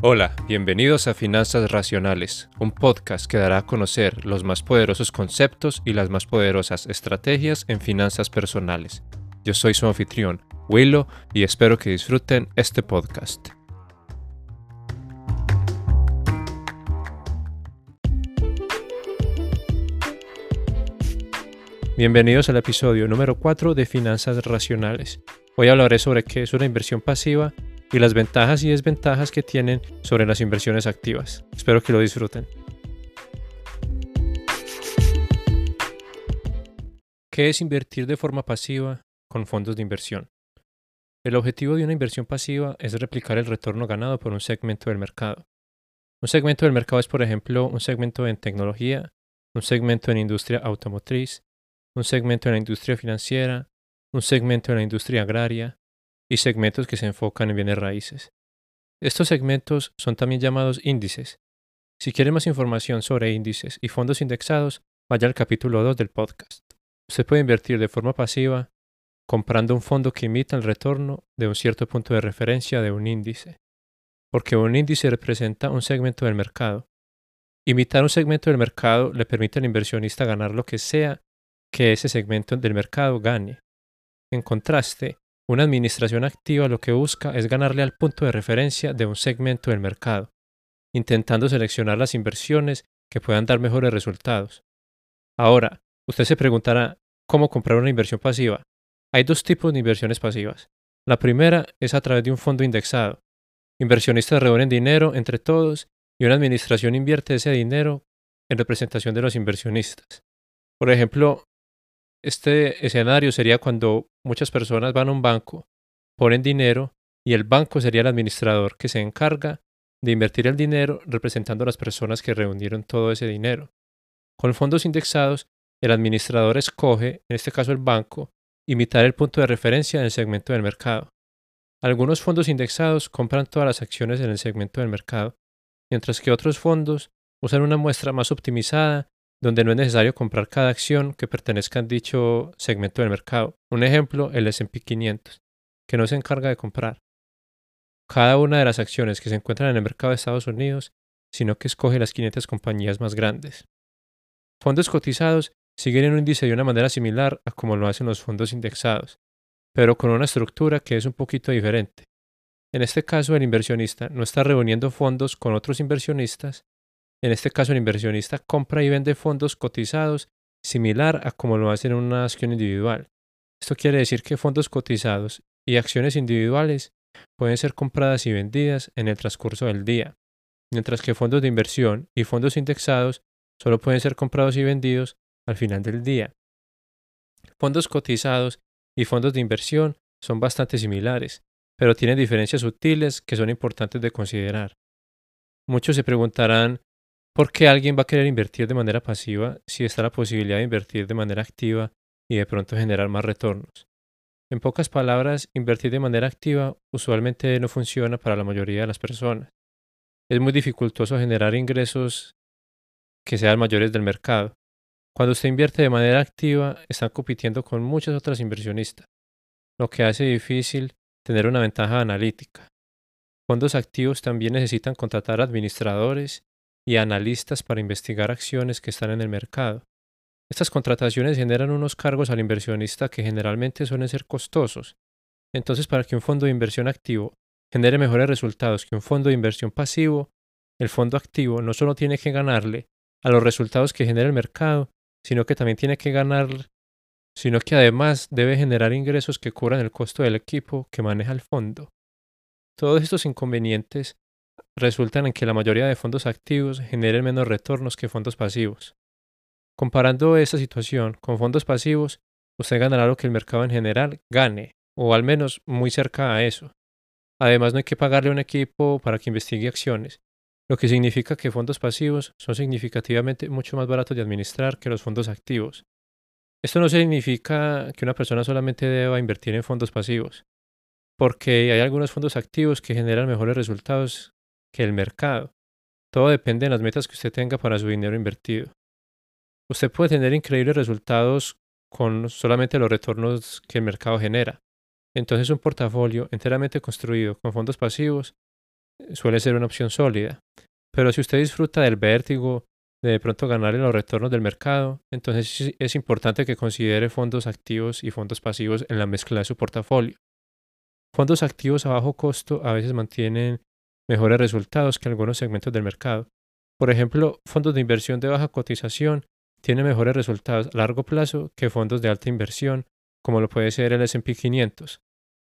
Hola, bienvenidos a Finanzas Racionales, un podcast que dará a conocer los más poderosos conceptos y las más poderosas estrategias en finanzas personales. Yo soy su anfitrión, Willow, y espero que disfruten este podcast. Bienvenidos al episodio número 4 de Finanzas Racionales. Hoy hablaré sobre qué es una inversión pasiva y las ventajas y desventajas que tienen sobre las inversiones activas. Espero que lo disfruten. ¿Qué es invertir de forma pasiva con fondos de inversión? El objetivo de una inversión pasiva es replicar el retorno ganado por un segmento del mercado. Un segmento del mercado es, por ejemplo, un segmento en tecnología, un segmento en industria automotriz, un segmento en la industria financiera, un segmento en la industria agraria, y segmentos que se enfocan en bienes raíces. Estos segmentos son también llamados índices. Si quiere más información sobre índices y fondos indexados, vaya al capítulo 2 del podcast. Usted puede invertir de forma pasiva comprando un fondo que imita el retorno de un cierto punto de referencia de un índice, porque un índice representa un segmento del mercado. Imitar un segmento del mercado le permite al inversionista ganar lo que sea que ese segmento del mercado gane. En contraste, una administración activa lo que busca es ganarle al punto de referencia de un segmento del mercado, intentando seleccionar las inversiones que puedan dar mejores resultados. Ahora, usted se preguntará, ¿cómo comprar una inversión pasiva? Hay dos tipos de inversiones pasivas. La primera es a través de un fondo indexado. Inversionistas reúnen dinero entre todos y una administración invierte ese dinero en representación de los inversionistas. Por ejemplo, este escenario sería cuando muchas personas van a un banco, ponen dinero y el banco sería el administrador que se encarga de invertir el dinero representando a las personas que reunieron todo ese dinero. Con fondos indexados, el administrador escoge, en este caso el banco, imitar el punto de referencia en el segmento del mercado. Algunos fondos indexados compran todas las acciones en el segmento del mercado, mientras que otros fondos usan una muestra más optimizada donde no es necesario comprar cada acción que pertenezca a dicho segmento del mercado. Un ejemplo, el SP 500, que no se encarga de comprar cada una de las acciones que se encuentran en el mercado de Estados Unidos, sino que escoge las 500 compañías más grandes. Fondos cotizados siguen un índice de una manera similar a como lo hacen los fondos indexados, pero con una estructura que es un poquito diferente. En este caso, el inversionista no está reuniendo fondos con otros inversionistas, en este caso, el inversionista compra y vende fondos cotizados similar a como lo hace en una acción individual. Esto quiere decir que fondos cotizados y acciones individuales pueden ser compradas y vendidas en el transcurso del día, mientras que fondos de inversión y fondos indexados solo pueden ser comprados y vendidos al final del día. Fondos cotizados y fondos de inversión son bastante similares, pero tienen diferencias sutiles que son importantes de considerar. Muchos se preguntarán ¿Por qué alguien va a querer invertir de manera pasiva si está la posibilidad de invertir de manera activa y de pronto generar más retornos? En pocas palabras, invertir de manera activa usualmente no funciona para la mayoría de las personas. Es muy dificultoso generar ingresos que sean mayores del mercado. Cuando usted invierte de manera activa, está compitiendo con muchas otras inversionistas, lo que hace difícil tener una ventaja analítica. Fondos activos también necesitan contratar administradores y analistas para investigar acciones que están en el mercado. Estas contrataciones generan unos cargos al inversionista que generalmente suelen ser costosos. Entonces, para que un fondo de inversión activo genere mejores resultados que un fondo de inversión pasivo, el fondo activo no solo tiene que ganarle a los resultados que genera el mercado, sino que también tiene que ganar, sino que además debe generar ingresos que cubran el costo del equipo que maneja el fondo. Todos estos inconvenientes resultan en que la mayoría de fondos activos generen menos retornos que fondos pasivos. Comparando esta situación con fondos pasivos, usted ganará lo que el mercado en general gane, o al menos muy cerca a eso. Además, no hay que pagarle a un equipo para que investigue acciones, lo que significa que fondos pasivos son significativamente mucho más baratos de administrar que los fondos activos. Esto no significa que una persona solamente deba invertir en fondos pasivos, porque hay algunos fondos activos que generan mejores resultados que el mercado. Todo depende de las metas que usted tenga para su dinero invertido. Usted puede tener increíbles resultados con solamente los retornos que el mercado genera. Entonces un portafolio enteramente construido con fondos pasivos suele ser una opción sólida. Pero si usted disfruta del vértigo de de pronto ganar en los retornos del mercado, entonces es importante que considere fondos activos y fondos pasivos en la mezcla de su portafolio. Fondos activos a bajo costo a veces mantienen mejores resultados que algunos segmentos del mercado. Por ejemplo, fondos de inversión de baja cotización tienen mejores resultados a largo plazo que fondos de alta inversión, como lo puede ser el SP 500.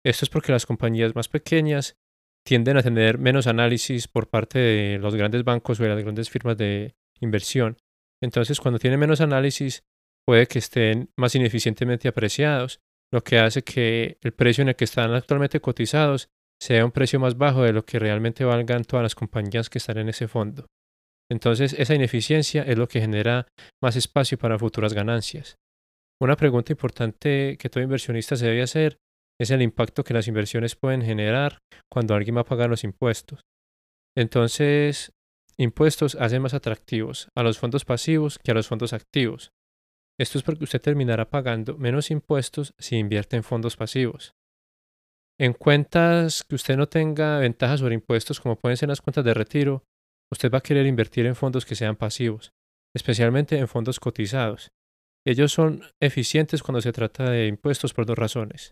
Esto es porque las compañías más pequeñas tienden a tener menos análisis por parte de los grandes bancos o de las grandes firmas de inversión. Entonces, cuando tienen menos análisis, puede que estén más ineficientemente apreciados, lo que hace que el precio en el que están actualmente cotizados sea un precio más bajo de lo que realmente valgan todas las compañías que están en ese fondo. Entonces, esa ineficiencia es lo que genera más espacio para futuras ganancias. Una pregunta importante que todo inversionista se debe hacer es el impacto que las inversiones pueden generar cuando alguien va a pagar los impuestos. Entonces, impuestos hacen más atractivos a los fondos pasivos que a los fondos activos. Esto es porque usted terminará pagando menos impuestos si invierte en fondos pasivos. En cuentas que usted no tenga ventajas sobre impuestos como pueden ser las cuentas de retiro, usted va a querer invertir en fondos que sean pasivos, especialmente en fondos cotizados. Ellos son eficientes cuando se trata de impuestos por dos razones.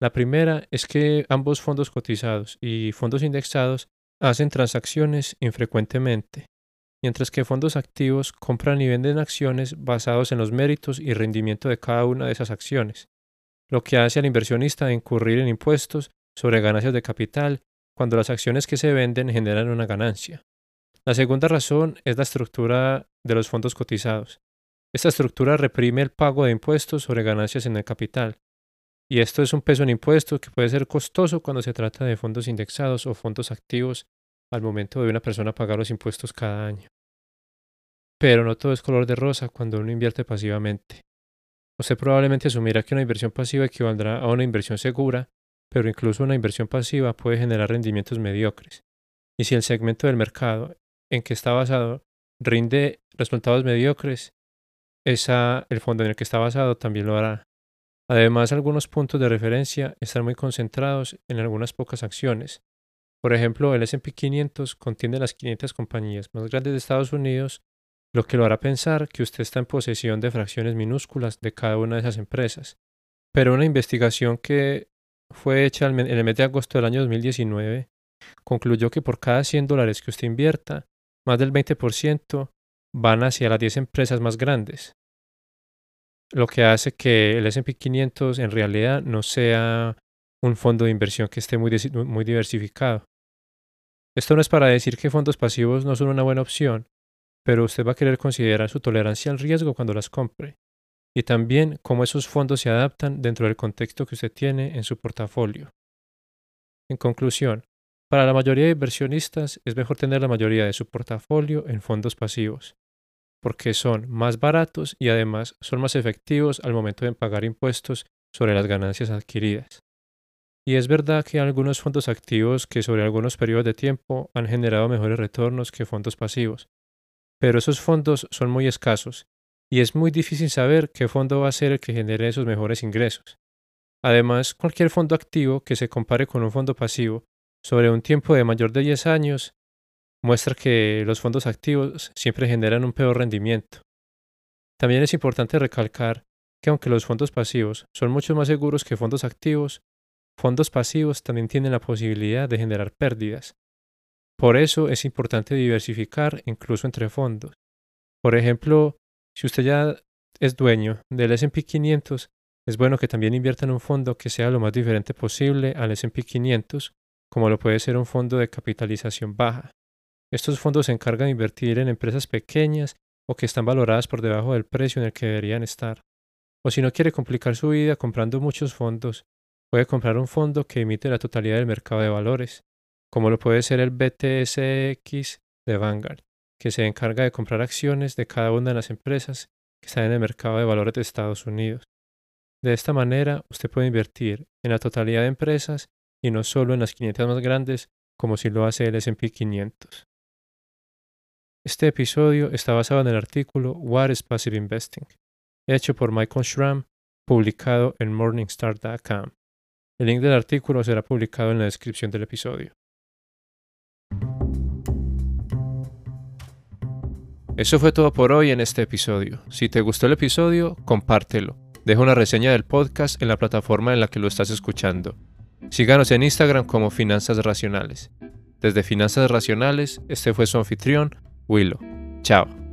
La primera es que ambos fondos cotizados y fondos indexados hacen transacciones infrecuentemente, mientras que fondos activos compran y venden acciones basados en los méritos y rendimiento de cada una de esas acciones, lo que hace al inversionista incurrir en impuestos sobre ganancias de capital cuando las acciones que se venden generan una ganancia. La segunda razón es la estructura de los fondos cotizados. Esta estructura reprime el pago de impuestos sobre ganancias en el capital, y esto es un peso en impuestos que puede ser costoso cuando se trata de fondos indexados o fondos activos al momento de una persona pagar los impuestos cada año. Pero no todo es color de rosa cuando uno invierte pasivamente. Usted probablemente asumirá que una inversión pasiva equivaldrá a una inversión segura, pero incluso una inversión pasiva puede generar rendimientos mediocres. Y si el segmento del mercado en que está basado rinde resultados mediocres, esa, el fondo en el que está basado también lo hará. Además, algunos puntos de referencia están muy concentrados en algunas pocas acciones. Por ejemplo, el SP 500 contiene las 500 compañías más grandes de Estados Unidos, lo que lo hará pensar que usted está en posesión de fracciones minúsculas de cada una de esas empresas. Pero una investigación que fue hecha en el mes de agosto del año 2019 concluyó que por cada 100 dólares que usted invierta, más del 20% van hacia las 10 empresas más grandes lo que hace que el SP 500 en realidad no sea un fondo de inversión que esté muy, muy diversificado. Esto no es para decir que fondos pasivos no son una buena opción, pero usted va a querer considerar su tolerancia al riesgo cuando las compre, y también cómo esos fondos se adaptan dentro del contexto que usted tiene en su portafolio. En conclusión, para la mayoría de inversionistas es mejor tener la mayoría de su portafolio en fondos pasivos, porque son más baratos y además son más efectivos al momento de pagar impuestos sobre las ganancias adquiridas. Y es verdad que hay algunos fondos activos que sobre algunos periodos de tiempo han generado mejores retornos que fondos pasivos, pero esos fondos son muy escasos y es muy difícil saber qué fondo va a ser el que genere esos mejores ingresos. Además, cualquier fondo activo que se compare con un fondo pasivo sobre un tiempo de mayor de 10 años muestra que los fondos activos siempre generan un peor rendimiento. También es importante recalcar que aunque los fondos pasivos son mucho más seguros que fondos activos, fondos pasivos también tienen la posibilidad de generar pérdidas. Por eso es importante diversificar incluso entre fondos. Por ejemplo, si usted ya es dueño del SP 500, es bueno que también invierta en un fondo que sea lo más diferente posible al SP 500, como lo puede ser un fondo de capitalización baja. Estos fondos se encargan de invertir en empresas pequeñas o que están valoradas por debajo del precio en el que deberían estar. O si no quiere complicar su vida comprando muchos fondos, puede comprar un fondo que emite la totalidad del mercado de valores, como lo puede ser el BTSX de Vanguard, que se encarga de comprar acciones de cada una de las empresas que están en el mercado de valores de Estados Unidos. De esta manera, usted puede invertir en la totalidad de empresas y no solo en las 500 más grandes como si lo hace el S&P 500. Este episodio está basado en el artículo What is Passive Investing, hecho por Michael Schramm, publicado en morningstar.com. El link del artículo será publicado en la descripción del episodio. Eso fue todo por hoy en este episodio. Si te gustó el episodio, compártelo. Deja una reseña del podcast en la plataforma en la que lo estás escuchando. Síganos en Instagram como Finanzas Racionales. Desde Finanzas Racionales, este fue su anfitrión, Willow. Chao.